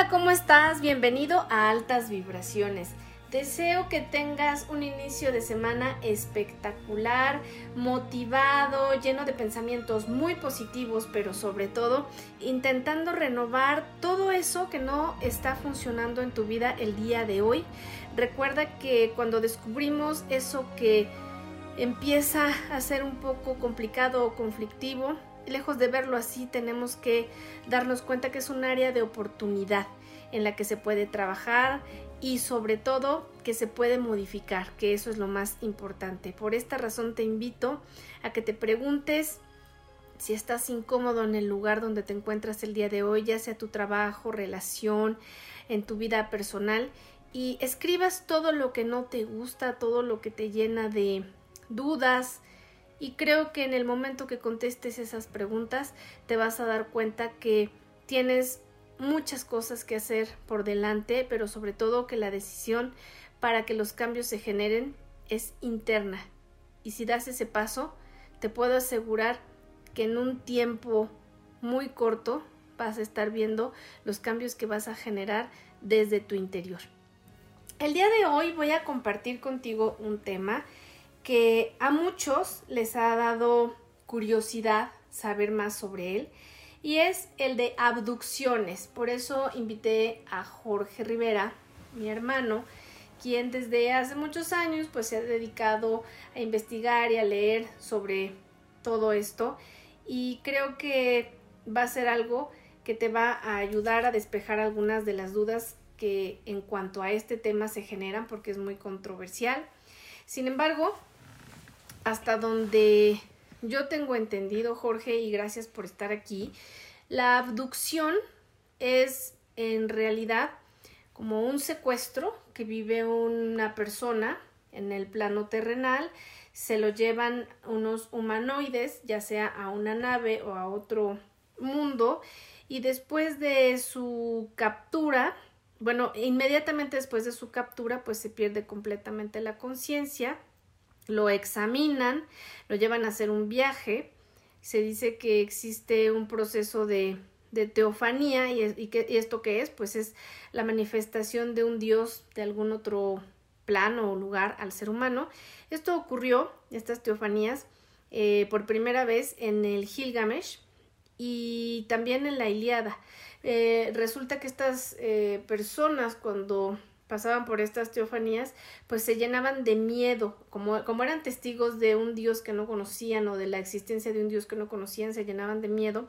Hola, ¿cómo estás? Bienvenido a Altas Vibraciones. Deseo que tengas un inicio de semana espectacular, motivado, lleno de pensamientos muy positivos, pero sobre todo intentando renovar todo eso que no está funcionando en tu vida el día de hoy. Recuerda que cuando descubrimos eso que empieza a ser un poco complicado o conflictivo, lejos de verlo así, tenemos que darnos cuenta que es un área de oportunidad en la que se puede trabajar y sobre todo que se puede modificar, que eso es lo más importante. Por esta razón te invito a que te preguntes si estás incómodo en el lugar donde te encuentras el día de hoy, ya sea tu trabajo, relación, en tu vida personal, y escribas todo lo que no te gusta, todo lo que te llena de dudas, y creo que en el momento que contestes esas preguntas te vas a dar cuenta que tienes muchas cosas que hacer por delante, pero sobre todo que la decisión para que los cambios se generen es interna. Y si das ese paso, te puedo asegurar que en un tiempo muy corto vas a estar viendo los cambios que vas a generar desde tu interior. El día de hoy voy a compartir contigo un tema que a muchos les ha dado curiosidad saber más sobre él y es el de abducciones. Por eso invité a Jorge Rivera, mi hermano, quien desde hace muchos años pues se ha dedicado a investigar y a leer sobre todo esto y creo que va a ser algo que te va a ayudar a despejar algunas de las dudas que en cuanto a este tema se generan porque es muy controversial. Sin embargo, hasta donde yo tengo entendido, Jorge, y gracias por estar aquí, la abducción es en realidad como un secuestro que vive una persona en el plano terrenal, se lo llevan unos humanoides, ya sea a una nave o a otro mundo, y después de su captura, bueno, inmediatamente después de su captura, pues se pierde completamente la conciencia lo examinan, lo llevan a hacer un viaje, se dice que existe un proceso de, de teofanía y, y, que, y esto que es, pues es la manifestación de un dios de algún otro plano o lugar al ser humano. Esto ocurrió, estas teofanías, eh, por primera vez en el Gilgamesh y también en la Iliada. Eh, resulta que estas eh, personas cuando pasaban por estas teofanías, pues se llenaban de miedo, como, como eran testigos de un Dios que no conocían o de la existencia de un Dios que no conocían, se llenaban de miedo,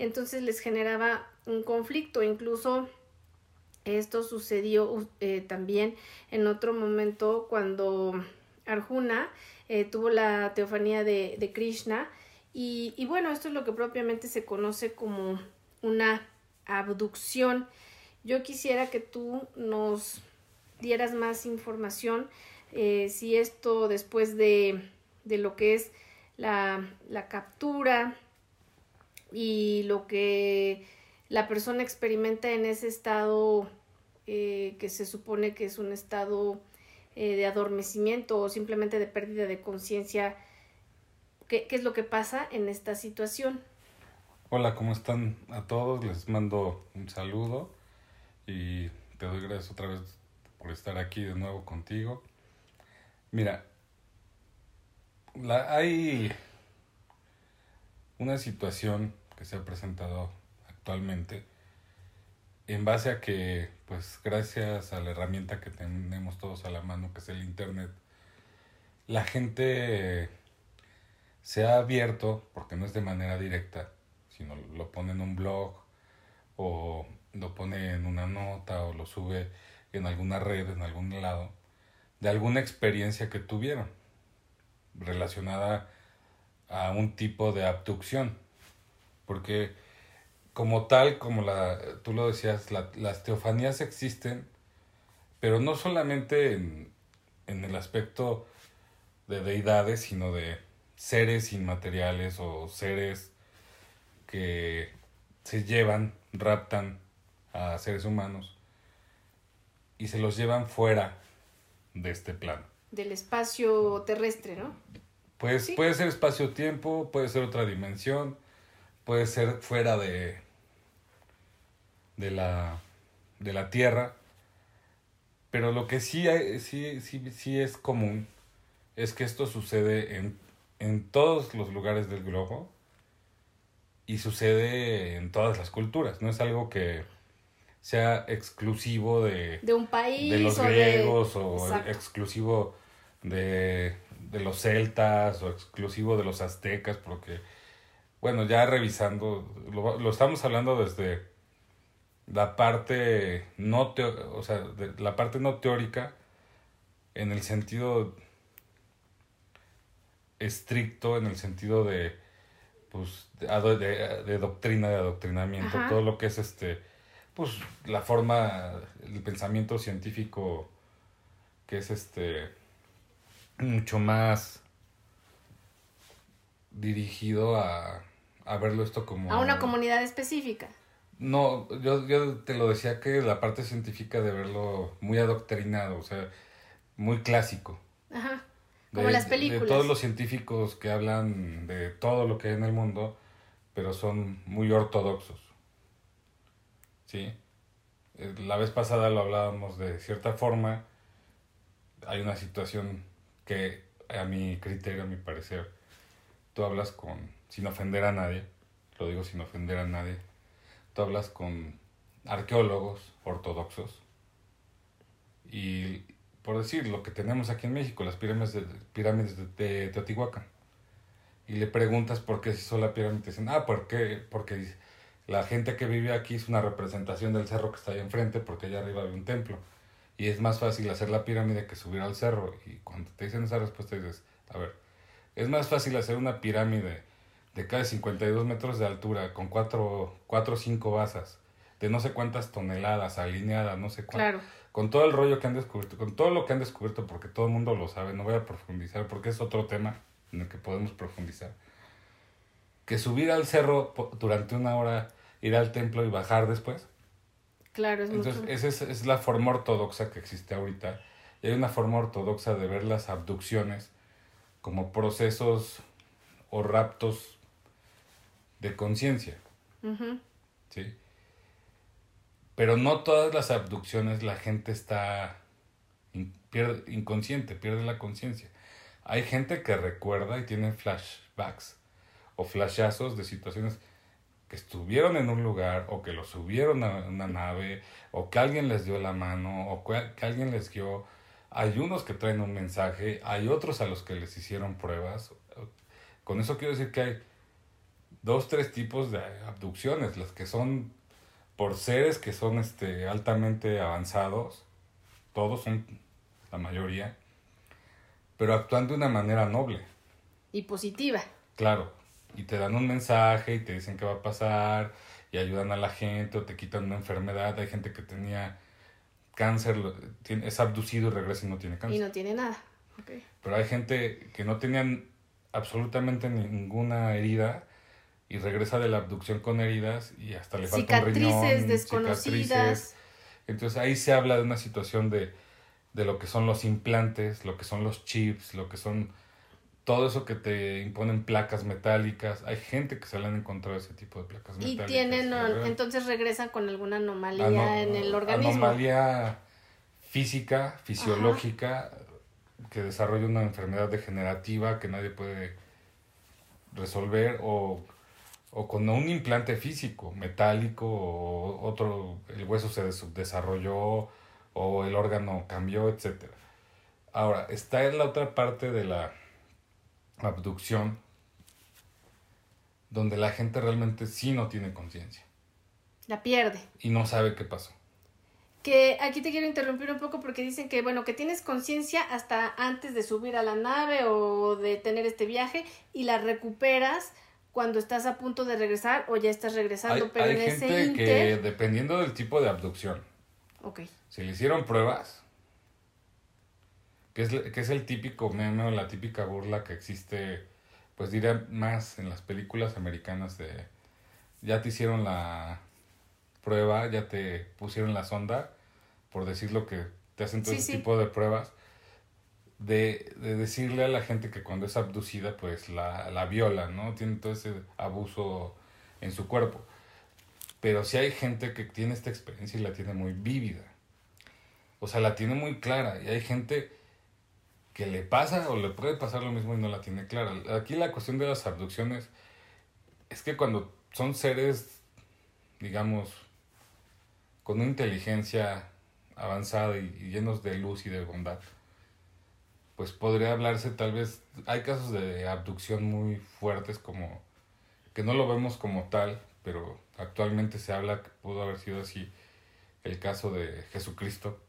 entonces les generaba un conflicto, incluso esto sucedió eh, también en otro momento cuando Arjuna eh, tuvo la teofanía de, de Krishna. Y, y bueno, esto es lo que propiamente se conoce como una abducción. Yo quisiera que tú nos dieras más información, eh, si esto después de, de lo que es la, la, captura y lo que la persona experimenta en ese estado eh, que se supone que es un estado eh, de adormecimiento o simplemente de pérdida de conciencia, ¿qué, ¿qué es lo que pasa en esta situación? Hola, ¿cómo están a todos? Les mando un saludo y te doy gracias otra vez por estar aquí de nuevo contigo. Mira, la, hay una situación que se ha presentado actualmente en base a que, pues gracias a la herramienta que tenemos todos a la mano, que es el Internet, la gente se ha abierto, porque no es de manera directa, sino lo pone en un blog o lo pone en una nota o lo sube en alguna red, en algún lado, de alguna experiencia que tuvieron relacionada a un tipo de abducción. Porque como tal, como la, tú lo decías, las teofanías existen, pero no solamente en, en el aspecto de deidades, sino de seres inmateriales o seres que se llevan, raptan a seres humanos y se los llevan fuera de este plano. Del espacio terrestre, ¿no? Pues puede ser espacio-tiempo, puede ser otra dimensión, puede ser fuera de, de la de la Tierra. Pero lo que sí, hay- sí, sí, sí es común es que esto sucede en, en todos los lugares del globo y sucede en todas las culturas. No es algo que sea exclusivo de, De un país de los o griegos de... o Exacto. exclusivo de, de los celtas o exclusivo de los aztecas, porque, bueno, ya revisando, lo, lo estamos hablando desde la parte no teo- o sea, de la parte no teórica en el sentido estricto, en el sentido de pues de, de- de doctrina, de adoctrinamiento, Ajá. todo lo que es este pues la forma, el pensamiento científico que es este mucho más dirigido a, a verlo esto como A una comunidad específica. no, yo, yo te lo decía que la parte científica de verlo muy adoctrinado, o sea, muy clásico. Ajá. Como De- las películas. De todos los científicos que hablan de todo lo que hay en el mundo, pero son muy ortodoxos. ¿Sí? Eh, La vez pasada lo hablábamos de cierta forma. Hay una situación que, a mi criterio, a mi parecer, tú hablas con, sin ofender a nadie, lo digo sin ofender a nadie, tú hablas con arqueólogos ortodoxos y por decir lo que tenemos aquí en México, las pirámides de, pirámides de, de Teotihuacán. Y le preguntas por qué se hizo la pirámide, dicen, ah, ¿por qué? Porque la gente que vive aquí es una representación del cerro que está ahí enfrente, porque allá arriba hay un templo. Y es más fácil hacer la pirámide que subir al cerro. Y cuando te dicen esa respuesta dices, a ver, es más fácil hacer una pirámide de casi 52 metros de altura, con cuatro, cuatro o cinco basas, de no sé cuántas toneladas, alineadas, no sé cuántas Claro. con todo el rollo que han descubierto, con todo lo que han descubierto, porque todo el mundo lo sabe, no voy a profundizar, porque es otro tema en el que podemos profundizar. Que subir al cerro durante una hora, ir al templo y bajar después. Claro, es Entonces, mucho. esa es, es la forma ortodoxa que existe ahorita. Y hay una forma ortodoxa de ver las abducciones como procesos o raptos de conciencia. ¿sí? Pero no todas las abducciones la gente está in- pierde, inconsciente, pierde la conciencia. Hay gente que recuerda y tiene flashbacks o flashazos de situaciones que estuvieron en un lugar o que los subieron a una nave o que alguien les dio la mano o que alguien les dio. Hay unos que traen un mensaje, hay otros a los que les hicieron pruebas. Con eso quiero decir que hay dos, tres tipos de abducciones, las que son por seres que son este, altamente avanzados, todos son la mayoría, pero actúan de una manera noble, Y positiva. claro, y te dan un mensaje y te dicen qué va a pasar y ayudan a la gente o te quitan una enfermedad, hay gente que tenía cáncer, es abducido y regresa y no tiene cáncer. Y no tiene nada. Ok. Pero hay gente que no tenían absolutamente ninguna herida y regresa de la abducción con heridas y hasta le falta un riñón, desconocidas. cicatrices. Entonces ahí se habla de una situación de, de lo que son los implantes, lo que son los chips, lo que son todo eso que te imponen placas metálicas. Hay gente que se le han encontrado ese tipo de placas Y metálicas. tienen, la verdad. entonces regresan con alguna anomalía Ano- en el organismo. Anomalía física, fisiológica, que desarrolla una enfermedad degenerativa que nadie puede resolver o, o con un implante físico, metálico, o otro, el hueso se des- desarrolló o el órgano cambió, etcétera. Ahora, está en la otra parte de la abducción, donde la gente realmente sí no tiene conciencia La pierde. y no sabe qué pasó. Que aquí te quiero interrumpir un poco porque dicen que, bueno, que tienes conciencia hasta antes de subir a la nave o de tener este viaje y la recuperas cuando estás a punto de regresar o ya estás regresando, Hay, pero hay en ese gente inter... que, dependiendo del tipo de abducción, Ok, si le hicieron pruebas, que es, que es el típico meme o la típica burla que existe, pues diría más en las películas americanas de, ya te hicieron la prueba, ya te pusieron la sonda, por decirlo que te hacen todo Sí, ese sí. tipo de pruebas, de, de decirle a la gente que cuando es abducida, pues la, la viola, ¿no? Tiene todo ese abuso en su cuerpo. Pero sí hay gente que tiene esta experiencia y la tiene muy vívida. O sea, la tiene muy clara. Y hay gente que le pasa o le puede pasar lo mismo y no la tiene clara. Aquí la cuestión de las abducciones es que cuando son seres, digamos, con una inteligencia avanzada y, llenos de luz y de bondad, pues podría hablarse tal vez, hay casos de abducción muy fuertes como que no lo vemos como tal, pero actualmente se habla que pudo haber sido así el caso de Jesucristo,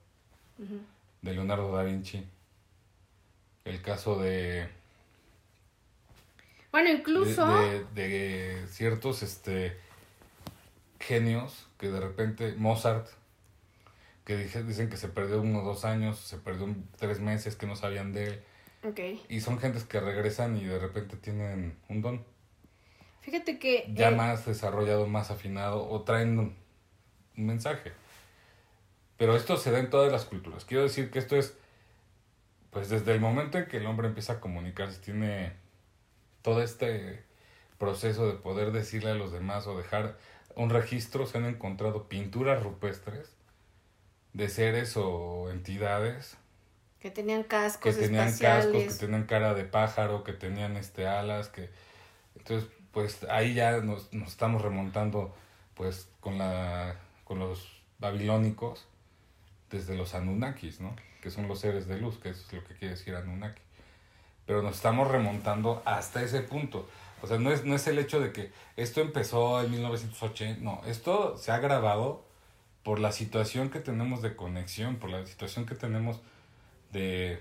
de Leonardo da Vinci, el caso de... Bueno, incluso... De, ciertos este, genios que de repente, Mozart, que dicen que se perdió uno o dos años, se perdió tres meses, que no sabían de él. Okay. Y son gentes que regresan y de repente tienen un don. Fíjate que... Ya eh, más desarrollado, más afinado, o traen un, mensaje. Pero esto se da en todas las culturas. Quiero decir que esto es, pues desde el momento en que el hombre empieza a comunicarse, tiene todo este proceso de poder decirle a los demás o dejar un registro, se han encontrado pinturas rupestres de seres o entidades que tenían cascos que tenían cascos que tenían cara de pájaro que tenían este alas que entonces pues ahí ya nos, nos estamos remontando pues con la con los babilónicos desde los Anunnakis, ¿no? Que son los seres de luz, que es lo que quiere decir Anunnaki. Pero nos estamos remontando hasta ese punto. O sea, no es, no es el hecho de que esto empezó en 1980, no, esto se ha grabado por la situación que tenemos de conexión, por la situación que tenemos de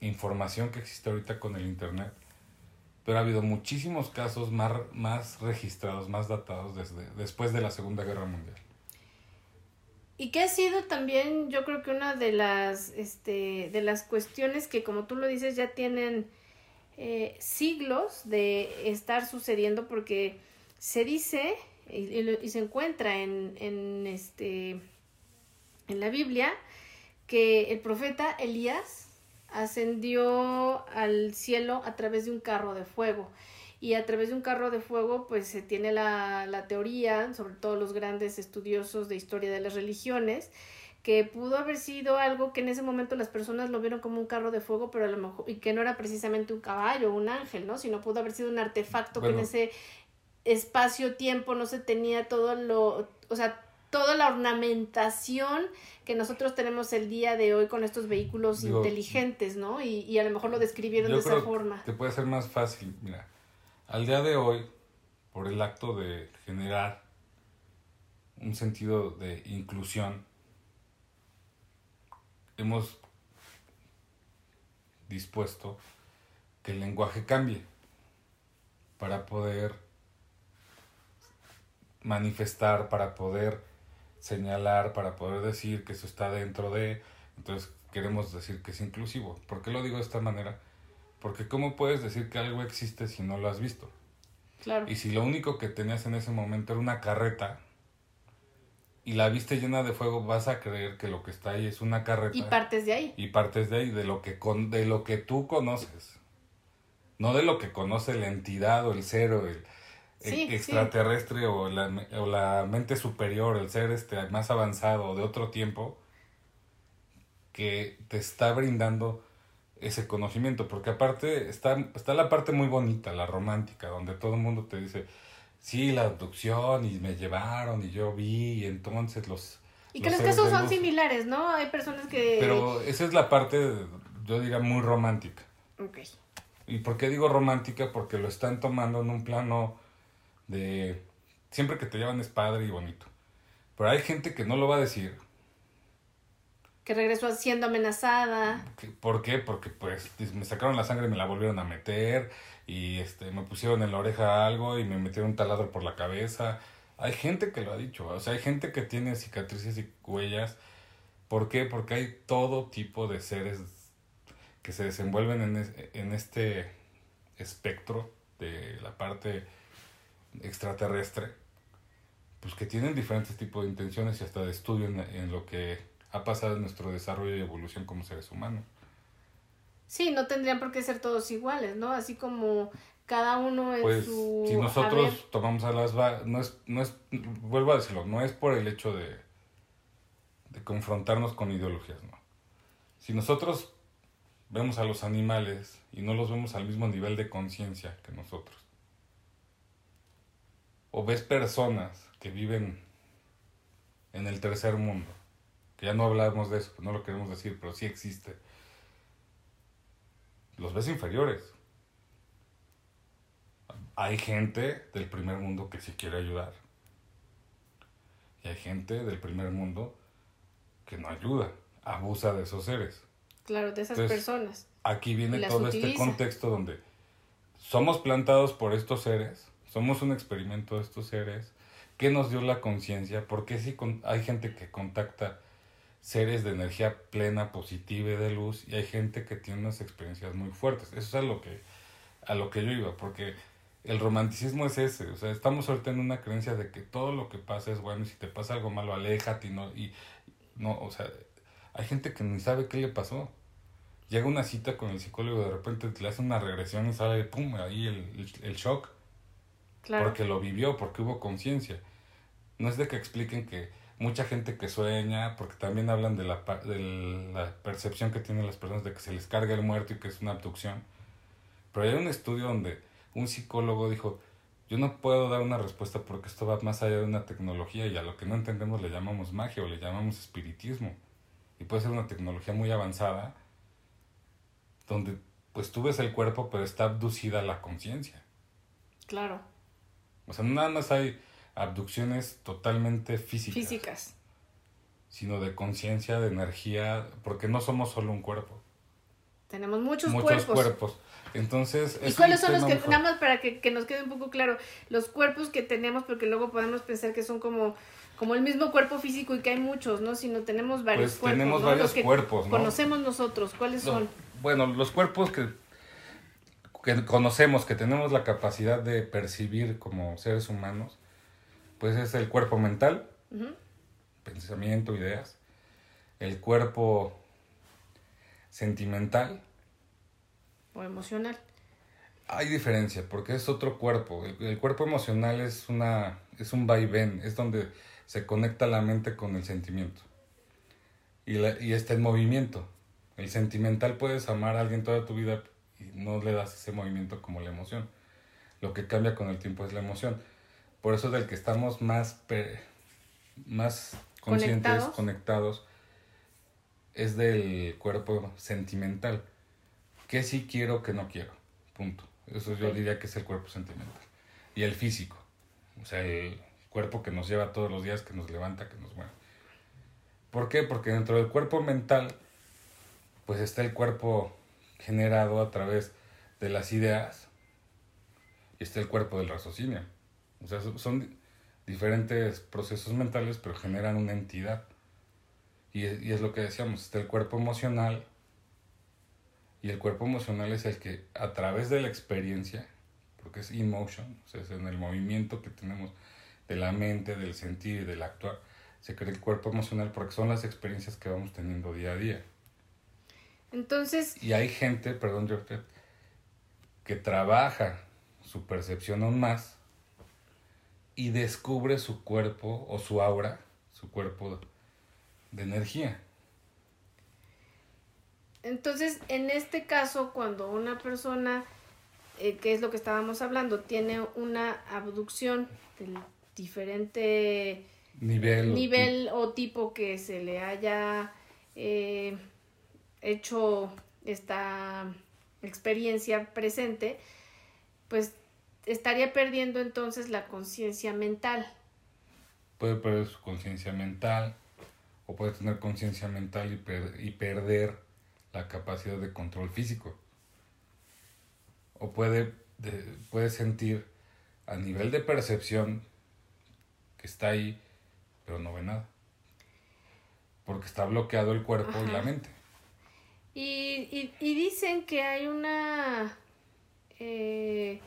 información que existe ahorita con el Internet pero ha habido muchísimos casos más, más registrados, más datados desde después de la Segunda Guerra Mundial. Y que ha sido también, yo creo que una de las, este, de las cuestiones que, como tú lo dices, ya tienen eh, siglos de estar sucediendo, porque se dice y, y, se encuentra en, en, este, en la Biblia que el profeta Elías ascendió al cielo a través de un carro de fuego. Y a través de un carro de fuego, pues se tiene la, la teoría, sobre todo los grandes estudiosos de historia de las religiones, que pudo haber sido algo que en ese momento las personas lo vieron como un carro de fuego, pero a lo mejor, y que no era precisamente un caballo o un ángel, ¿no? Sino pudo haber sido un artefacto que en ese espacio-tiempo no se tenía todo lo, o sea, toda la ornamentación que nosotros tenemos el día de hoy con estos vehículos inteligentes, ¿no? Y, y, a lo mejor lo describieron de esa forma. Te puede ser más fácil, mira, al día de hoy, por el acto de generar un sentido de inclusión, hemos dispuesto que el lenguaje cambie para poder manifestar, para poder señalar, para poder decir que eso está dentro de, entonces queremos decir que es inclusivo. ¿Por qué lo digo de esta manera? Porque ¿cómo puedes decir que algo existe si no lo has visto? Claro. Y si lo único que tenías en ese momento era una carreta y la viste llena de fuego, vas a creer que lo que está ahí es una carreta. Y partes de ahí. Y partes de ahí, de lo que, con, de lo que tú conoces. No de lo que conoce la entidad o el cero, el, extraterrestre O, la, o la mente superior, el ser este más avanzado de otro tiempo que te está brindando ese conocimiento, porque aparte está, está la parte muy bonita, la romántica, donde todo el mundo te dice, sí, la abducción y me llevaron y yo vi y entonces los... Y que los casos son similares, ¿no? Hay personas que... Pero esa es la parte, yo diría, muy romántica. Ok. ¿Y por qué digo romántica? Porque lo están tomando en un plano de siempre que te llevan es padre y bonito. Pero hay gente que no lo va a decir. Que regresó siendo amenazada. ¿Por qué? Porque pues me sacaron la sangre y me la volvieron a meter y este me pusieron en la oreja algo y me metieron un taladro por la cabeza. Hay gente que lo ha dicho, o sea, hay gente que tiene cicatrices y huellas. ¿Por qué? Porque hay todo tipo de seres que se desenvuelven en, en este espectro de la parte extraterrestre, pues que tienen diferentes tipos de intenciones y hasta de estudio en, lo que ha pasado en nuestro desarrollo y evolución como seres humanos. Sí, no tendrían por qué ser todos iguales, ¿no? Así como cada uno en Pues su si nosotros tomamos a las va no es, no es, vuelvo a decirlo, no es por el hecho de, de confrontarnos con ideologías, no. Si nosotros vemos a los animales y no los vemos al mismo nivel de conciencia que nosotros, o ves personas que viven en el tercer mundo, que ya no hablamos de eso, no lo queremos decir, pero sí existe, los ves inferiores. Hay gente del primer mundo que sí quiere ayudar. Y hay gente del primer mundo que no ayuda, abusa de esos seres. Claro, de esas Entonces, personas. Aquí viene todo este contexto donde somos plantados por estos seres, somos un experimento de estos seres, ¿qué nos dio la conciencia? Porque si hay gente que contacta seres de energía plena, positiva y de luz, y hay gente que tiene unas experiencias muy fuertes. Eso es a lo que, a lo que yo iba, porque el romanticismo es ese, o sea, estamos ahorita en una creencia de que todo lo que pasa es bueno y si te pasa algo malo, aléjate y no, y no, o sea, hay gente que ni sabe qué le pasó. Llega una cita con el psicólogo, de repente le hace una regresión y sale, pum, ahí el, el, el shock, Claro. porque lo vivió, porque hubo conciencia. No es de que expliquen que mucha gente que sueña, porque también hablan de la, de la percepción que tienen las personas de que se les carga el muerto y que es una abducción. Pero hay un estudio donde un psicólogo dijo, yo no puedo dar una respuesta porque esto va más allá de una tecnología y a lo que no entendemos le llamamos magia o le llamamos espiritismo. Y puede ser una tecnología muy avanzada donde pues tú ves el cuerpo pero está abducida la conciencia. Claro. O sea, nada más hay abducciones totalmente físicas, Físicas. sino de conciencia, de energía, porque no somos solo un cuerpo, Tenemos muchos, muchos cuerpos. cuerpos. Entonces, ¿Y es cuáles son los que, fuerte. nada más para que, que nos quede un poco claro, los cuerpos que tenemos, porque luego podemos pensar que son como, como el mismo cuerpo físico y que hay muchos, ¿no? Sino tenemos varios Pues cuerpos. tenemos ¿no? varios Los que cuerpos, ¿no? Conocemos nosotros, ¿cuáles son? Bueno, los cuerpos que, que conocemos, que tenemos la capacidad de percibir como seres humanos, pues es el cuerpo mental, pensamiento, ideas, el cuerpo sentimental, O emocional. Hay diferencia, porque es otro cuerpo. El, el cuerpo emocional es una es un vaivén, es donde se conecta la mente con el sentimiento. Y, la- y está en movimiento. El sentimental puedes amar a alguien toda tu vida y no le das ese movimiento como la emoción. Lo que cambia con el tiempo es la emoción. Por eso del que estamos más, más conscientes, Conectados. conectados, es del cuerpo sentimental. Que sí quiero, que no quiero. Punto. Eso yo diría que es el cuerpo sentimental. Y el físico. O sea, el cuerpo que nos lleva todos los días, que nos levanta, que nos mueve. ¿Por qué? Porque dentro del cuerpo mental, pues está el cuerpo generado a través de las ideas y está el cuerpo del raciocinio. O sea, son- diferentes procesos mentales, pero generan una entidad. Y es, y es lo que decíamos, está el cuerpo emocional y el cuerpo emocional es el que a través de la experiencia, porque es emotion, o sea, es en el movimiento que tenemos de la mente, del sentir y del actuar, se crea el cuerpo emocional porque son las experiencias que vamos teniendo día a día. Entonces, Y hay gente, perdón, que trabaja su percepción aún más y descubre su cuerpo o su aura, su cuerpo de energía. entonces, en este caso, cuando una persona, eh, que es lo que estábamos hablando, tiene una abducción del diferente Nivel. o nivel o tipo que se le haya eh, hecho esta experiencia presente, pues estaría perdiendo entonces la conciencia mental. puede perder su conciencia mental o puede tener conciencia mental y, per- y perder la capacidad de control físico. O puede, de- puede sentir a nivel de percepción que está ahí, pero no ve nada. Porque está bloqueado el cuerpo y la mente. Y, y, y dicen que hay una, eh,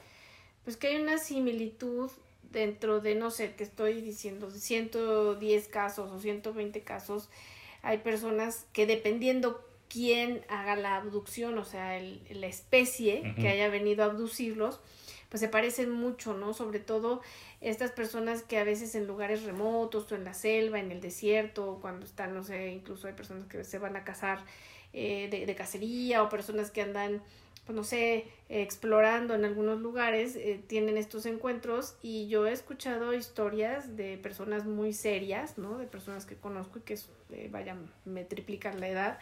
pues que hay una similitud dentro de, no sé, te estoy diciendo, 110 casos o 120 casos, hay personas que dependiendo quién haga la abducción, o sea, el- la especie que haya venido a abducirlos, pues se parecen mucho, ¿no? Sobre todo estas personas que a veces en lugares remotos o en la selva, en el desierto, cuando están, no sé, incluso hay personas que se van a cazar eh, de, de cacería o personas que andan pues no sé, explorando en algunos lugares, eh, tienen estos encuentros y yo he escuchado historias de personas muy serias, ¿no? De personas que conozco y que, eh, vaya, me triplican la edad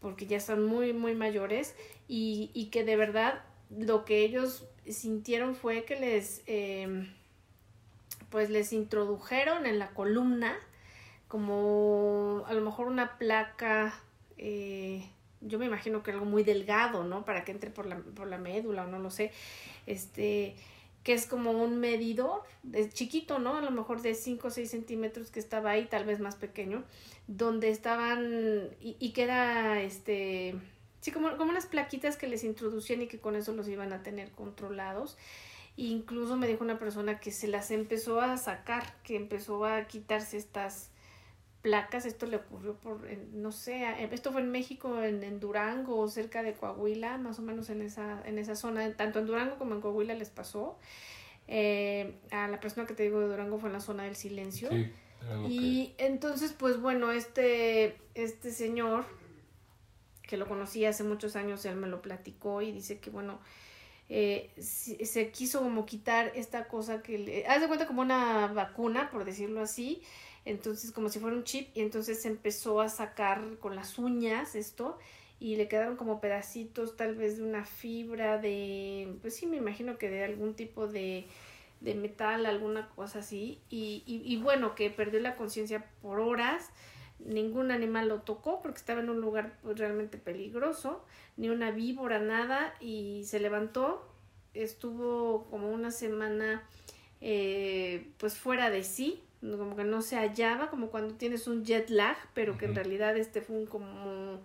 porque ya están muy, muy mayores y, y que de verdad lo que ellos sintieron fue que les, em, pues les introdujeron en la columna como a lo mejor una placa, eh, yo me imagino que algo muy delgado, ¿no? Para que entre por la, por la médula o no lo sé, este, que es como un medidor, de chiquito, ¿no? A lo mejor de 5 o 6 centímetros que estaba ahí, tal vez más pequeño, donde estaban, y, y que este, sí, como, como unas plaquitas que les introducían y que con eso los iban a tener controlados. incluso me dijo una persona que se las empezó a sacar, que empezó a quitarse estas placas, esto le ocurrió por, no sé, esto fue en México, en, en, Durango, cerca de Coahuila, más o menos en esa, en esa zona, tanto en Durango como en Coahuila les pasó. Eh, a la persona que te digo de Durango fue en la zona del silencio. Sí, y entonces, pues bueno, este, este señor, que lo conocí hace muchos años, él me lo platicó y dice que, bueno, eh, se quiso como quitar esta cosa que le... Haz de cuenta como una vacuna, por decirlo así, entonces como si fuera un chip y entonces empezó a sacar con las uñas esto y le quedaron como pedacitos tal vez de una fibra de pues sí me imagino que de algún tipo de de metal alguna cosa así y, y, bueno que perdió la conciencia por horas ningún animal lo tocó porque estaba en un lugar pues, realmente peligroso ni una víbora nada y se levantó estuvo como una semana eh, pues fuera de sí como que no se hallaba, como cuando tienes un jet lag, pero que en realidad este fue un como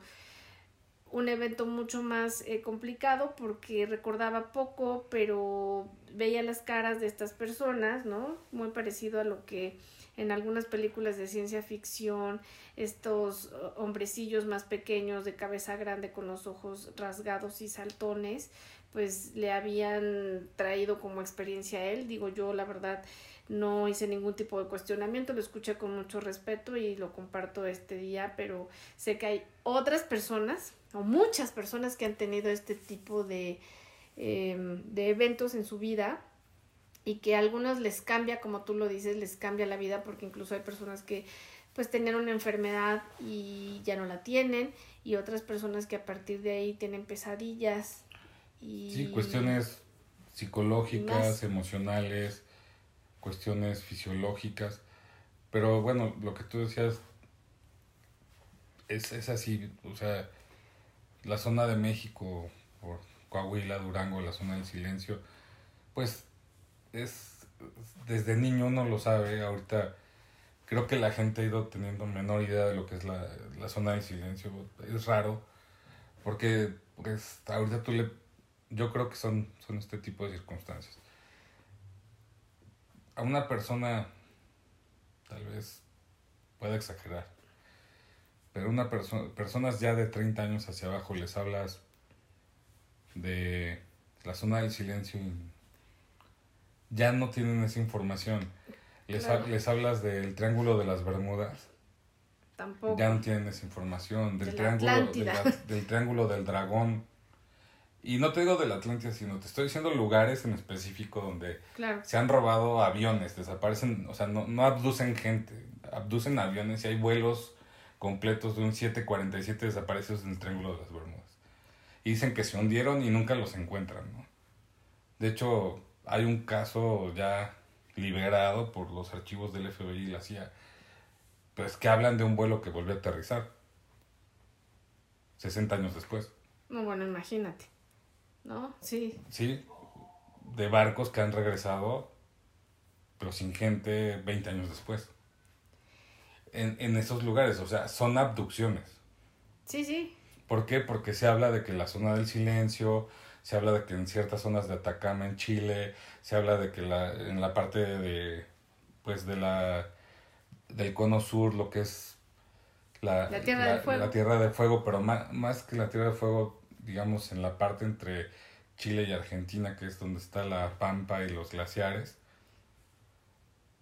un evento mucho más eh, complicado porque recordaba poco, pero veía las caras de estas personas, ¿no? Muy parecido a lo que en algunas películas de ciencia ficción, estos hombrecillos más pequeños de cabeza grande con los ojos rasgados y saltones, pues le habían traído como experiencia a él. Digo yo, la verdad, no hice ningún tipo de cuestionamiento, lo escuché con mucho respeto y lo comparto este día, pero sé que hay otras personas o muchas personas que han tenido este tipo de, eh, de eventos en su vida y que a algunos les cambia, como tú lo dices, les cambia la vida porque incluso hay personas que pues tenían una enfermedad y ya no la tienen y otras personas que a partir de ahí tienen pesadillas y sí cuestiones psicológicas emocionales cuestiones fisiológicas pero bueno lo que tú decías es, es así o sea la zona de México por Coahuila Durango la zona del silencio pues es desde niño uno lo sabe ahorita creo que la gente ha ido teniendo menor idea de lo que es la, la zona del silencio es raro porque pues ahorita tú le yo creo que son, son este tipo de circunstancias. A una persona tal vez pueda exagerar, pero una persona, personas ya de 30 años hacia abajo les hablas de la zona del silencio y ya no tienen esa información. Les, claro. les hablas del triángulo de las Bermudas. Tampoco. Ya no tienen esa información. Del, de triángulo, de la, del triángulo del dragón y no te digo de la Atlántida, sino te estoy diciendo lugares en específico donde claro. se han robado aviones, desaparecen, o sea, no, no abducen gente, abducen aviones y hay vuelos completos de un 747 desaparecidos en el Triángulo de las Bermudas. Y dicen que se hundieron y nunca los encuentran, ¿no? De hecho, hay un caso ya liberado por los archivos del FBI y la CIA, pues que hablan de un vuelo que volvió a aterrizar 60 años después. No, bueno, imagínate. ¿No? Sí. Sí, de barcos que han regresado, pero sin gente 20 años después. En, en esos lugares, o sea, son abducciones. Sí, sí. ¿Por qué? Porque se habla de que la zona del silencio, se habla de que en ciertas zonas de Atacama, en Chile, se habla de que la, en la parte de, pues de la, del cono sur, lo que es la, la Tierra la, del Fuego. La Tierra del Fuego, pero más, más que la Tierra del Fuego, digamos, en la parte entre Chile y Argentina, que es donde está la pampa y los glaciares,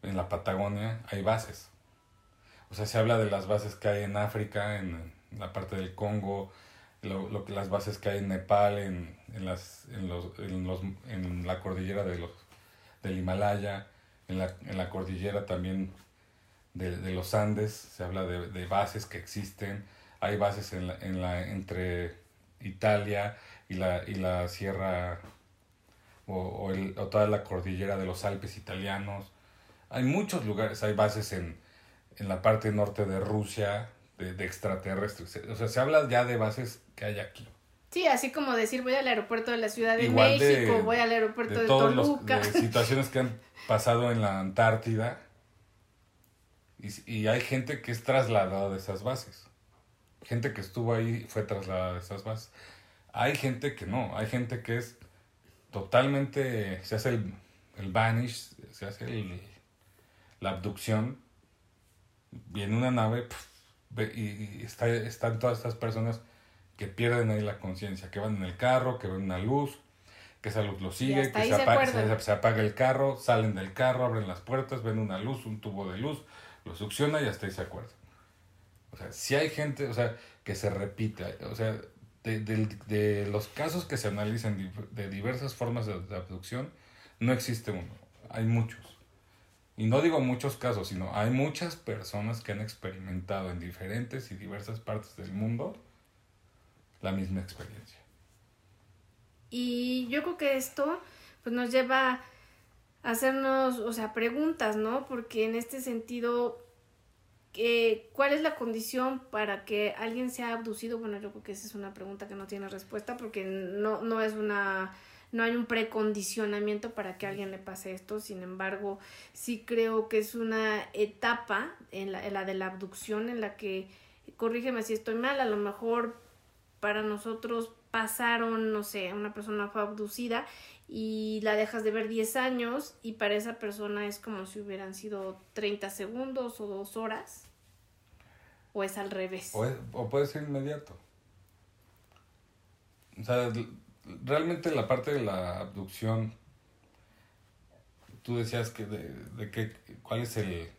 en la Patagonia hay bases. O sea, se habla de las bases que hay en África, en la parte del Congo, lo, lo, las bases que hay en Nepal, en, en, las, en, los, en, los, en la cordillera de los, del Himalaya, en la, en la cordillera también de, de los Andes, se habla de, de, bases que existen, hay bases en la, en la, entre Italia y la, y la sierra o, o, el, o toda la cordillera de los Alpes italianos. Hay muchos lugares, hay bases en, en la parte norte de Rusia, de, de, extraterrestres. O sea, se habla ya de bases que hay aquí. Sí, así como decir voy al aeropuerto de la Ciudad de Igual México, de, voy al aeropuerto de, de Toluca. Los, de situaciones que han pasado en la Antártida. Y, y hay gente que es trasladada de esas bases. Gente que estuvo ahí fue trasladada de esas bases. Hay gente que no, hay gente que es totalmente, se hace el, el vanish, se hace el, la abducción, viene una nave y, y está, están todas estas personas que pierden ahí la conciencia, que van en el carro, que ven una luz, que esa luz los sigue, que se, se, apaga, se, se, apaga, el carro, salen del carro, abren las puertas, ven una luz, un tubo de luz, lo succiona y hasta ahí se acuerdan. O sea, si hay gente, o sea, que se repite, o sea, de, de, de los casos que se analizan de diversas formas de, de abducción, no existe uno, hay muchos. Y no digo muchos casos, sino hay muchas personas que han experimentado en diferentes y diversas partes del mundo la misma experiencia. Y yo creo que esto pues nos lleva a hacernos, o sea, preguntas, ¿no? Porque en este sentido, eh, ¿cuál es la condición para que alguien sea abducido? Bueno, yo creo que esa es una pregunta que no tiene respuesta porque no, no es una no hay un precondicionamiento para que a alguien le pase esto, sin embargo, sí creo que es una etapa en la, en la de la abducción en la que, corrígeme si estoy mal, a lo mejor para nosotros pasaron, no sé, una persona fue abducida y la dejas de ver 10 años y para esa persona es como si hubieran sido 30 segundos o dos horas. ¿O es al revés? O, puede ser inmediato. O sea, realmente la parte de la abducción, tú decías que de, de que cuál es el,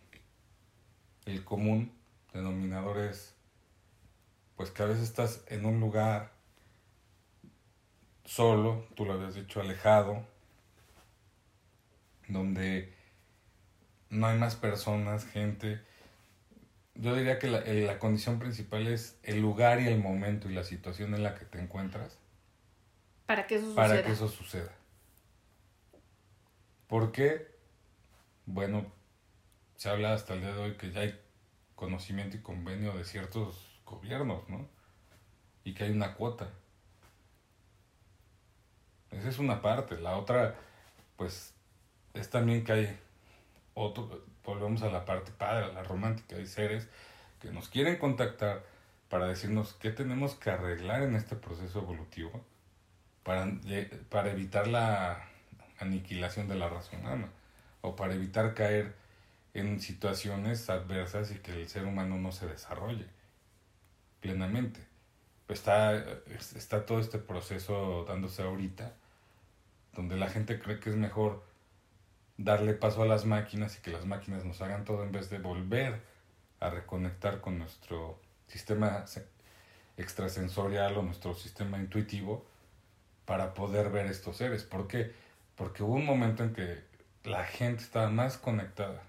el común denominador es pues que a veces estás en un lugar solo, tú lo habías dicho, alejado, donde no hay más personas, gente. Yo diría que la, la, condición principal es el lugar y el momento y la situación en la que te encuentras. Para que eso para suceda. que eso suceda. ¿Por qué? Bueno, se habla hasta el día de hoy que ya hay conocimiento y convenio de ciertos gobiernos, ¿no? Y que hay una cuota. Esa es una parte. La otra, pues, es también que hay otro, volvemos a la parte padre, a la romántica, hay seres que nos quieren contactar para decirnos qué tenemos que arreglar en este proceso evolutivo para, para evitar la aniquilación de la raza humana o para evitar caer en situaciones adversas y que el ser humano no se desarrolle plenamente. Está, está todo este proceso dándose ahorita, donde la gente cree que es mejor darle paso a las máquinas y que las máquinas nos hagan todo en vez de volver a reconectar con nuestro sistema extrasensorial o nuestro sistema intuitivo para poder ver estos seres. ¿Por qué? Porque hubo un momento en que la gente estaba más conectada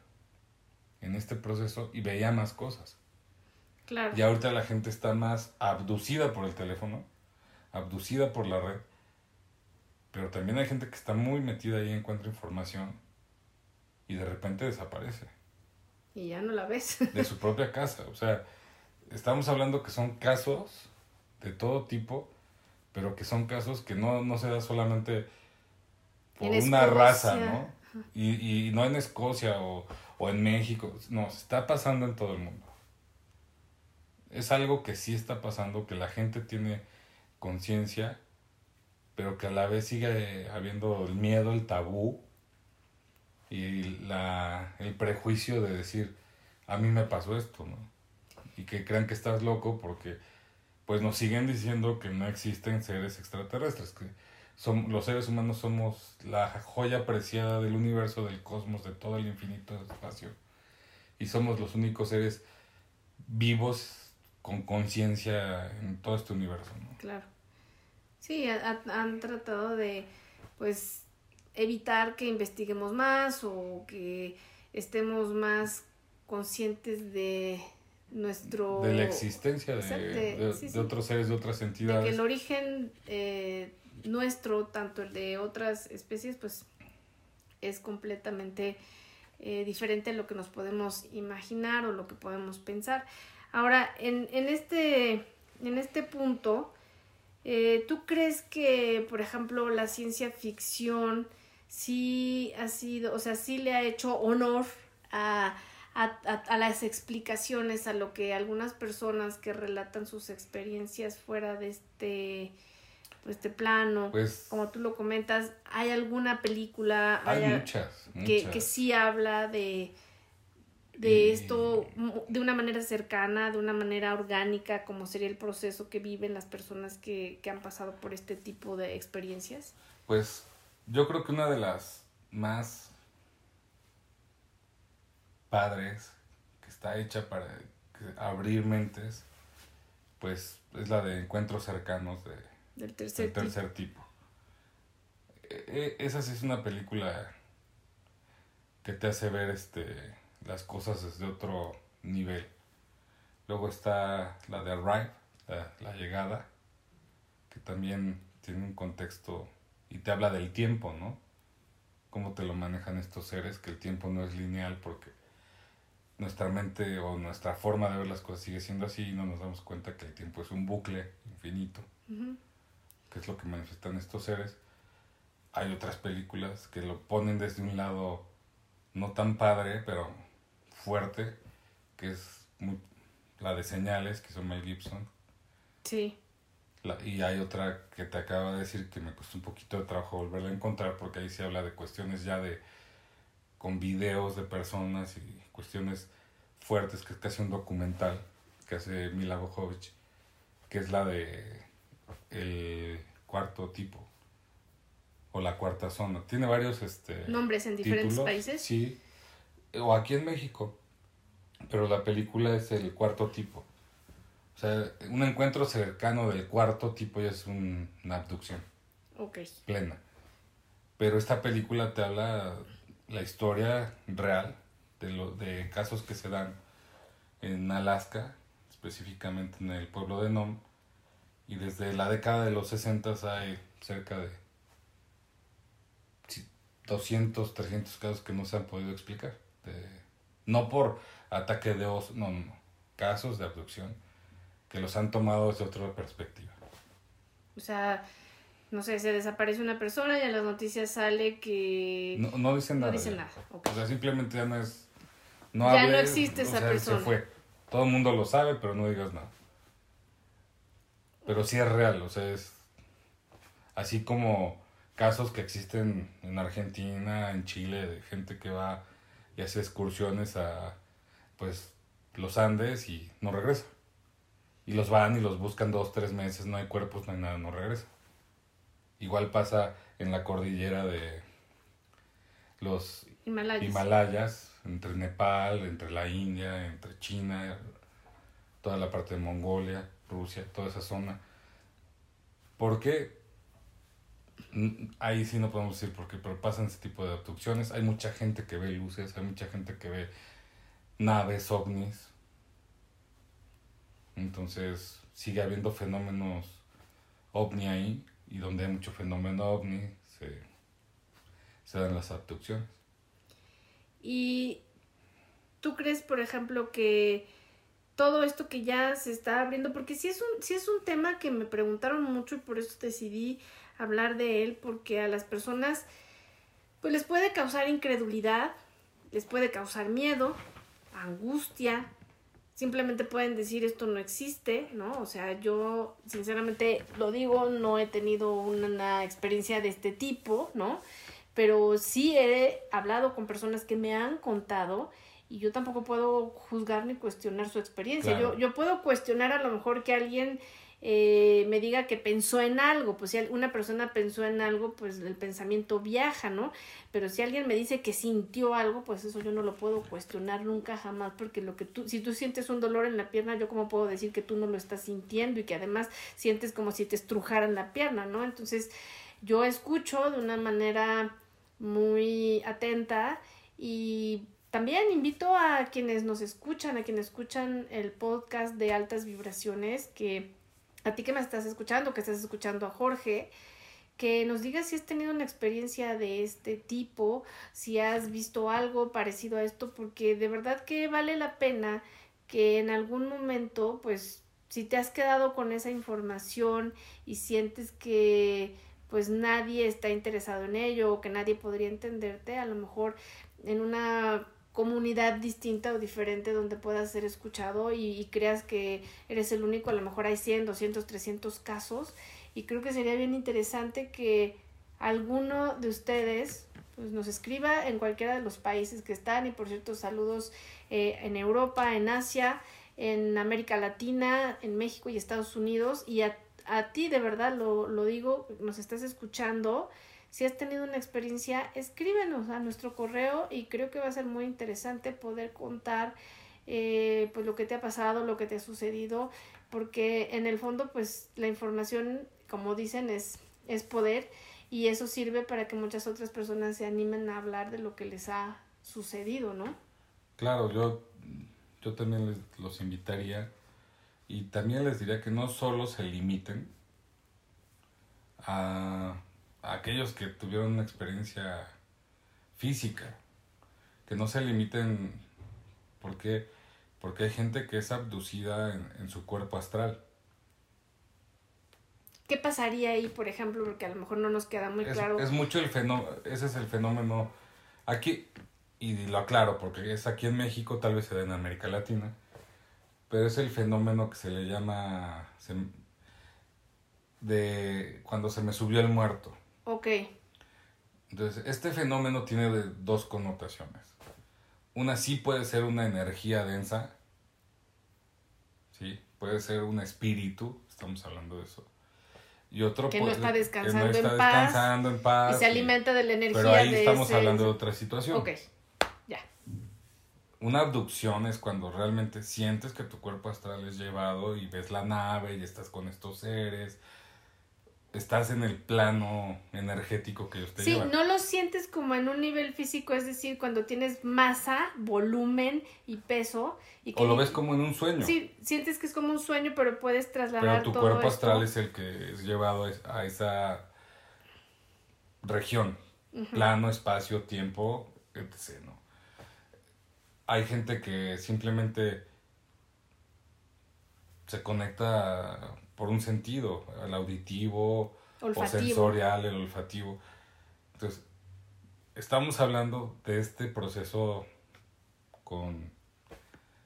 en este proceso y veía más cosas. Claro. Y ahorita la gente está más abducida por el teléfono, abducida por la red. Pero también hay gente que está muy metida ahí, encuentra información y de repente desaparece. Y ya no la ves. De su propia casa. O sea, estamos hablando que son casos de todo tipo, pero que son casos que no, no se da solamente por en una Escocia. raza, ¿no? Y, y no en Escocia o, o en México, no, se está pasando en todo el mundo es algo que sí está pasando, que la gente tiene conciencia, pero que a la vez sigue habiendo el miedo, el tabú y la, el prejuicio de decir, a mí me pasó esto, ¿no? Y que crean que estás loco porque pues nos siguen diciendo que no existen seres extraterrestres, que Som, los seres humanos somos la joya preciada del universo, del cosmos, de todo el infinito espacio. Y somos los únicos seres vivos con conciencia en todo este universo. ¿no? Claro. Sí, han tratado de, pues, evitar que investiguemos más o que estemos más conscientes de nuestro... De la existencia de, de, otros seres, de otras entidades. De que el origen eh, nuestro, tanto el de otras especies, pues es completamente eh, diferente a lo que nos podemos imaginar o lo que podemos pensar. Ahora, en, en, este, en este punto, eh, ¿tú crees que, por ejemplo, la ciencia ficción sí ha sido, o sea, sí le ha hecho honor a, a, a, las explicaciones, a lo que algunas personas que relatan sus experiencias fuera de este, pues, este plano, pues, como tú lo comentas, ¿hay alguna película hay muchas, que, que sí habla de, de esto de una manera cercana, de una manera orgánica, como sería el proceso que viven las personas que, que han pasado por este tipo de experiencias? Pues yo creo que una de las más padres que está hecha para abrir mentes, pues es la de encuentros cercanos de, del tercer, tercer tipo. E, e, esa sí es una película que te hace ver este las cosas desde otro nivel. Luego está la de Arrive, la, la llegada, que también tiene un contexto y te habla del tiempo, ¿no? Cómo te lo manejan estos seres, que el tiempo no es lineal porque nuestra mente o nuestra forma de ver las cosas sigue siendo así y no nos damos cuenta que el tiempo es un bucle infinito, que es lo que manifestan estos seres. Hay otras películas que lo ponen desde un lado no tan padre, pero fuerte, que es la de señales, que son Mel Gibson. Sí. Y hay otra que te acaba de decir que me costó un poquito de trabajo volverla a encontrar porque ahí se habla de cuestiones ya de con videos de personas y cuestiones fuertes que es casi un documental que hace Mila Bojovic que es la de el cuarto tipo o la cuarta zona. Tiene varios este nombres en diferentes países. Sí o aquí en México pero la película es el cuarto tipo o sea, un encuentro cercano del cuarto tipo ya es una abducción. Ok. Plena. Pero esta película te habla la historia real de, lo, de casos que se dan en Alaska, específicamente en el pueblo de Nome. Y desde la década de los 60 hay cerca de 200, 300 casos que no se han podido explicar. No por ataque de oso, no, no. Casos de abducción que los han tomado desde otra perspectiva. O sea, no sé, se desaparece una persona y en las noticias sale que... No, no dicen nada. No dicen nada. O sea, simplemente ya no es... No ya no existe esa persona. Se fue. Todo el mundo lo sabe, pero no digas nada. Pero sí es real, o sea, es... Así como casos que existen en Argentina, en Chile, de gente que va y hace excursiones a, pues, los Andes y no regresa. Y los van y los buscan dos, tres meses, no hay cuerpos, no hay nada, no regresa. Igual pasa en la cordillera de los Himalayas. entre Nepal, entre la India, entre China, toda la parte de Mongolia, Rusia, toda esa zona. ¿Por qué? Ahí sí no podemos decir por qué, pero pasan ese tipo de abducciones. Hay mucha gente que ve luces, hay mucha gente que ve naves, ovnis, entonces sigue habiendo fenómenos ovni ahí y donde hay mucho fenómeno ovni se, se dan las abducciones. ¿Y tú crees, por ejemplo, que todo esto que ya se está abriendo, porque sí es sí es un tema que me preguntaron mucho y por eso decidí hablar de él, porque a las personas pues les puede causar incredulidad, les puede causar miedo, angustia, simplemente pueden decir esto no existe, ¿no? O sea, yo sinceramente lo digo, no he tenido una experiencia de este tipo, ¿no? Pero sí he hablado con personas que me han contado y yo tampoco puedo juzgar ni cuestionar su experiencia. Yo, yo puedo cuestionar a lo mejor que alguien eh, me diga que pensó en algo, pues si una persona pensó en algo, pues el pensamiento viaja, ¿no? Pero si alguien me dice que sintió algo, pues eso yo no lo puedo cuestionar nunca jamás, porque lo que tú, si tú sientes un dolor en la pierna, yo como puedo decir que tú no lo estás sintiendo y que además sientes como si te estrujaran la pierna, ¿no? Entonces yo escucho de una manera muy atenta y también invito a quienes nos escuchan, a quienes escuchan el podcast de altas vibraciones, que a ti que me estás escuchando, que estás escuchando a Jorge, que nos digas si has tenido una experiencia de este tipo, si has visto algo parecido a esto, porque de verdad que vale la pena que en algún momento, pues, si te has quedado con esa información y sientes que pues nadie está interesado en ello o que nadie podría entenderte, a lo mejor en una comunidad distinta o diferente donde puedas ser escuchado y, creas que eres el único, a lo mejor hay 100, 200, 300 casos. Y creo que sería bien interesante que alguno de ustedes pues, nos escriba en cualquiera de los países que están. Y por cierto saludos eh, en Europa, en Asia, en América Latina, en México y Estados Unidos. Y a, a ti de verdad lo, lo digo, nos estás escuchando si has tenido una experiencia, escríbenos a nuestro correo y creo que va a ser muy interesante poder contar eh, pues lo que te ha pasado, lo que te ha sucedido, porque en el fondo pues la información, como dicen, es, es poder y eso sirve para que muchas otras personas se animen a hablar de lo que les ha sucedido, ¿no? Claro, yo, yo también les, los invitaría y también les diría que no solo se limiten a aquellos que tuvieron una experiencia física, que no se limiten porque, porque hay gente que es abducida en, su cuerpo astral. ¿Qué pasaría ahí, por ejemplo? Porque a lo mejor no nos queda muy claro. Es mucho el fenómeno, ese es el fenómeno aquí, y lo aclaro porque es aquí en México, tal vez se da en América Latina, pero es el fenómeno que se le llama de cuando se me subió el muerto. Ok. Entonces, este fenómeno tiene dos connotaciones. Una sí puede ser una energía densa, ¿sí? Puede ser un espíritu, estamos hablando de eso. Y otro que no está descansando, en, paz, Y se alimenta de la energía. Pero ahí estamos hablando de otra situación. Ok, ya. Una abducción es cuando realmente sientes que tu cuerpo astral es llevado y ves la nave y estás con estos seres estás en el plano energético que usted Sí, no lo sientes como en un nivel físico, es decir, cuando tienes masa, volumen y peso. Y o lo ves como en un sueño. Sí, sientes que es como un sueño, pero puedes trasladar Pero tu cuerpo astral es el que es llevado a esa región, plano, espacio, tiempo, etc. ¿no? Hay gente que simplemente se conecta por un sentido, el auditivo o sensorial, el olfativo. Entonces, estamos hablando de este proceso con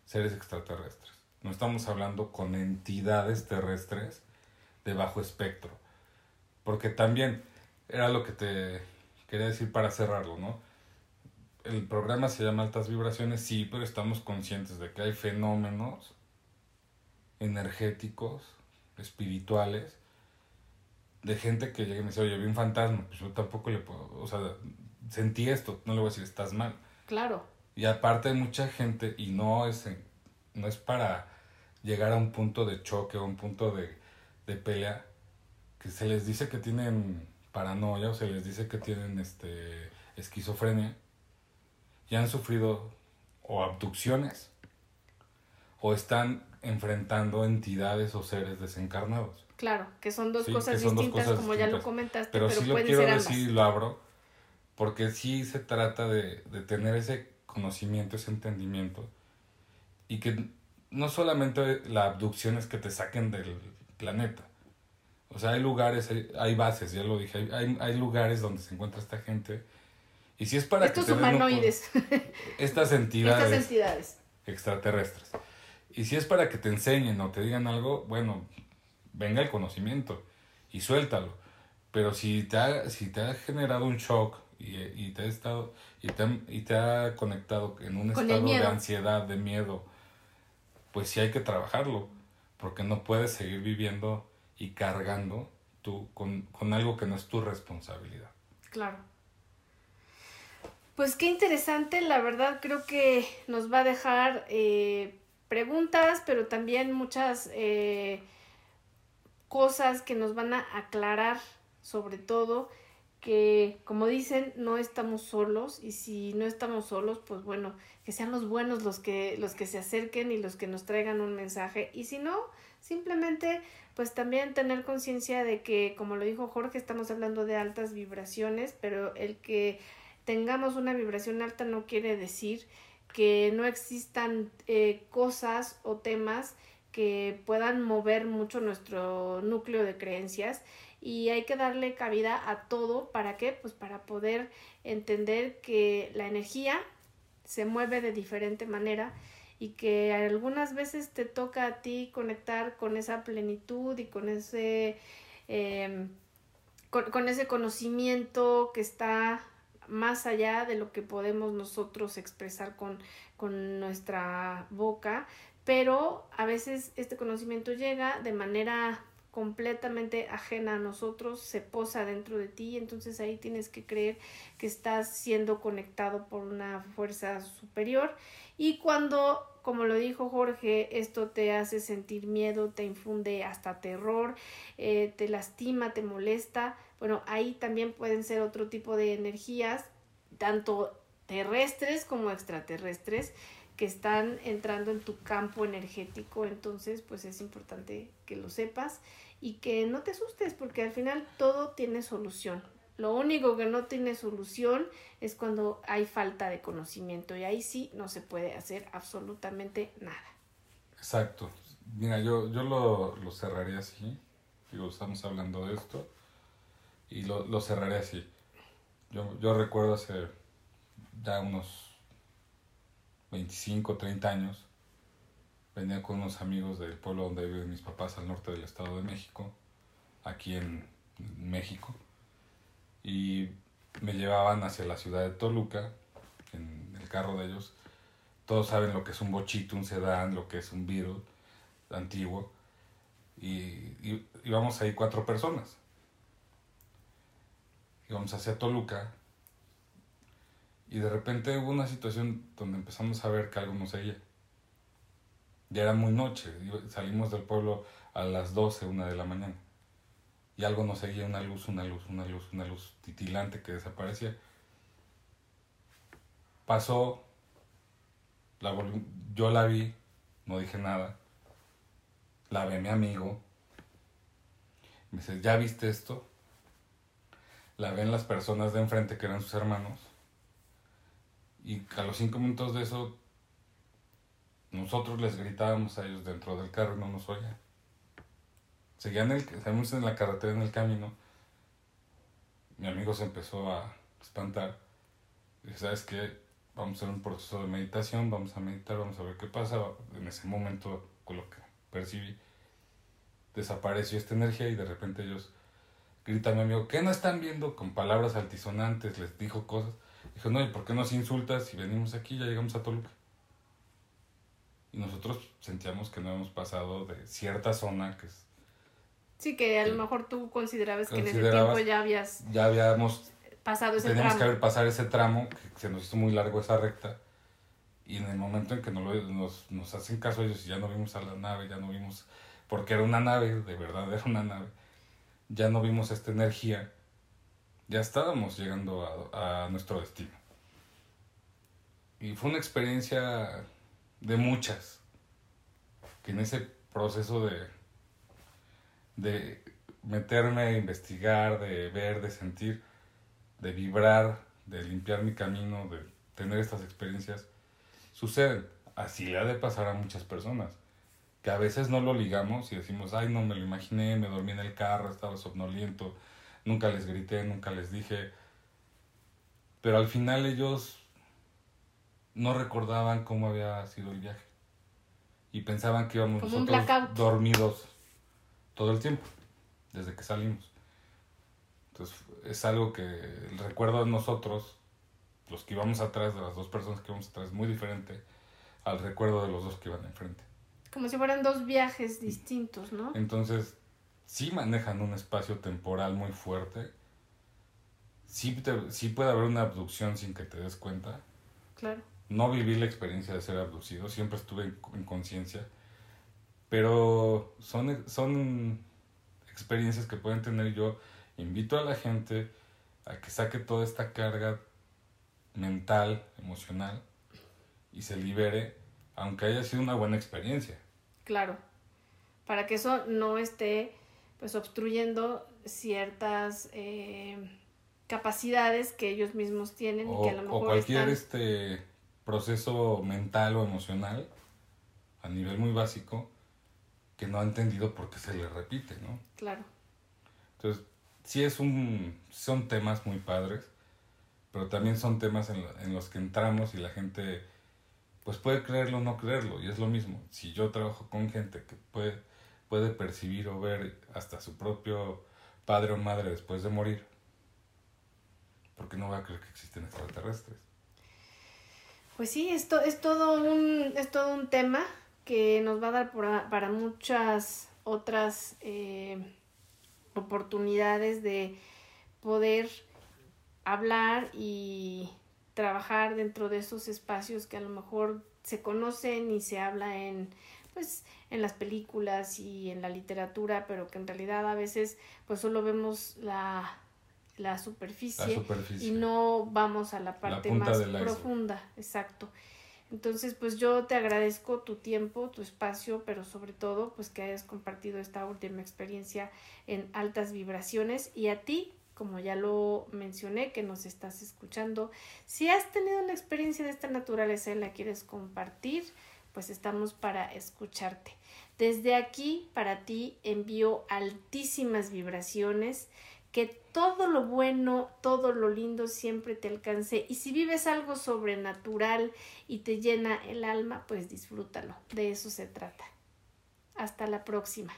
seres extraterrestres. No estamos hablando con entidades terrestres de bajo espectro. Porque también era lo que te quería decir para cerrarlo, ¿no? El programa se llama Altas Vibraciones, sí, pero estamos conscientes de que hay fenómenos energéticos espirituales de gente que llega y me dice, oye, vi un fantasma, pues yo tampoco le puedo, o sea, sentí esto, no le voy a decir, estás mal. Claro. Y aparte hay mucha gente, y no es, no es para llegar a un punto de choque o un punto de, de pelea, que se les dice que tienen paranoia o se les dice que tienen este esquizofrenia y han sufrido o abducciones o están enfrentando entidades o seres desencarnados. Claro, que son dos cosas distintas, como ya lo comentaste, pero, sí lo quiero decir y lo abro, porque sí se trata de, de tener ese conocimiento, ese entendimiento, y que no solamente la abducción es que te saquen del planeta. O sea, hay lugares, hay, bases, ya lo dije, hay, hay, lugares donde se encuentra esta gente. Y si es para Estos humanoides. estas entidades. Estas entidades. Extraterrestres. Y si es para que te enseñen o te digan algo, bueno, venga el conocimiento y suéltalo. Pero si te ha, si te ha generado un shock y, y te ha estado y te, ha- y te ha conectado en un estado de ansiedad, de miedo, pues sí hay que trabajarlo, porque no puedes seguir viviendo y cargando tú con, con algo que no es tu responsabilidad. Claro. Pues qué interesante, la verdad creo que nos va a dejar eh, preguntas, pero también muchas eh, cosas que nos van a aclarar, sobre todo que, como dicen, no estamos solos y si no estamos solos, pues bueno, que sean los buenos los que, los que se acerquen y los que nos traigan un mensaje. Y si no, simplemente pues también tener conciencia de que, como lo dijo Jorge, estamos hablando de altas vibraciones, pero el que tengamos una vibración alta no quiere decir que no existan eh, cosas o temas que puedan mover mucho nuestro núcleo de creencias y hay que darle cabida a todo. Para qué pues para poder entender que la energía se mueve de diferente manera y que algunas veces te toca a ti conectar con esa plenitud y con ese eh, con, con ese conocimiento que está más allá de lo que podemos nosotros expresar con, con nuestra boca, pero a veces este conocimiento llega de manera completamente ajena a nosotros, se posa dentro de ti, entonces ahí tienes que creer que estás siendo conectado por una fuerza superior. Y cuando, como lo dijo Jorge, esto te hace sentir miedo, te infunde hasta terror, eh, te lastima, te molesta, bueno, ahí también pueden ser otro tipo de energías, tanto terrestres como extraterrestres, que están entrando en tu campo energético, entonces pues es importante que lo sepas y que no te asustes porque al final todo tiene solución. Lo único que no tiene solución es cuando hay falta de conocimiento y ahí sí no se puede hacer absolutamente nada. Exacto. Mira, yo, yo lo, lo cerraría así. Digo, estamos hablando de esto. Y lo, cerraré así. Yo, yo recuerdo hace ya unos 25, 30 años. Venía con unos amigos del pueblo donde viven mis papás al norte del Estado de México. Aquí en México. Y me llevaban hacia la ciudad de Toluca. En el carro de ellos. Todos saben lo que es un bochito, un sedán, lo que es un Beetle antiguo. Y, y íbamos ahí cuatro personas. Íbamos hacia Toluca. Y de repente hubo una situación donde empezamos a ver que algo nos seguía. Ya era muy noche. Salimos del pueblo a las 12, una de la mañana. Y algo nos seguía, una luz, una luz, una luz, una luz titilante que desaparecía. Pasó, la yo la vi, no dije nada. La ve mi amigo. Me dice, ¿ya viste esto? La ven las personas de enfrente que eran sus hermanos. Y a los cinco minutos de eso, nosotros les gritábamos a ellos dentro del carro y no nos oían. Seguían el, seguíamos en la carretera en el camino. Mi amigo se empezó a espantar. Dije, ¿sabes qué? Vamos a hacer un proceso de meditación, vamos a meditar, vamos a ver qué pasa. En ese momento, con lo que percibí, desapareció esta energía y de repente ellos gritan a mi amigo, ¿qué no están viendo? Con palabras altisonantes, les dijo cosas. Dijo, no, ¿y por qué nos insultas si venimos aquí? Ya llegamos a Toluca. Y nosotros sentíamos que no hemos pasado de cierta zona, que es- Sí, que a lo mejor tú considerabas que en ese tiempo ya habías ya habíamos pasado ese Teníamos que tramo. haber pasar ese tramo, que se nos hizo muy largo esa recta. Y en el momento en que no lo- nos, nos hacen caso ellos y ya no vimos a la nave, ya no vimos, porque era una nave, de verdad era una nave, ya no vimos esta energía, ya estábamos llegando a, nuestro destino. Y fue una experiencia de muchas, que en ese proceso de, de meterme a investigar, de ver, de sentir, de vibrar, de limpiar mi camino, de tener estas experiencias, suceden. Así le ha de pasar a muchas personas. Que a veces no lo ligamos y decimos, ay, no me lo imaginé, me dormí en el carro, estaba somnoliento, nunca les grité, nunca les dije. Pero al final ellos no recordaban cómo había sido el viaje. Y pensaban que íbamos Como un nosotros dormidos todo el tiempo, desde que salimos. Entonces es algo que el recuerdo de nosotros, los que íbamos atrás, de las dos personas que íbamos atrás, es muy diferente al recuerdo de los dos que iban enfrente. Como si fueran dos viajes distintos, ¿no? Entonces, sí manejan un espacio temporal muy fuerte. Sí, sí puede haber una abducción sin que te des cuenta. Claro. No viví la experiencia de ser abducido, siempre estuve en, conciencia. Pero son, son experiencias que pueden tener yo. Invito a la gente a que saque toda esta carga mental, emocional, y se libere, aunque haya sido una buena experiencia. Claro, para que eso no esté pues obstruyendo ciertas eh, capacidades que ellos mismos tienen o, y que a lo mejor o cualquier este proceso mental o emocional a nivel muy básico que no ha entendido por qué se le repite, ¿no? Claro. Entonces, sí es un, son temas muy padres, pero también son temas en, en los que entramos y la gente pues puede creerlo o no creerlo, y es lo mismo. Si yo trabajo con gente que puede, puede percibir o ver hasta su propio padre o madre después de morir, ¿por qué no va a creer que existen extraterrestres? Pues sí, esto es todo un, es todo un tema que nos va a dar para muchas otras eh, oportunidades de poder hablar y trabajar dentro de esos espacios que a lo mejor se conocen y se habla en pues en las películas y en la literatura, pero que en realidad a veces pues solo vemos la, la, superficie, y no vamos a la parte más profunda, exacto. Entonces, pues yo te agradezco tu tiempo, tu espacio, pero sobre todo, pues que hayas compartido esta última experiencia en altas vibraciones y a ti como ya lo mencioné, que nos estás escuchando. Si has tenido una experiencia de esta naturaleza y la quieres compartir, pues estamos para escucharte. Desde aquí, para ti, envío altísimas vibraciones, que todo lo bueno, todo lo lindo siempre te alcance. Y si vives algo sobrenatural y te llena el alma, pues disfrútalo. De eso se trata. Hasta la próxima.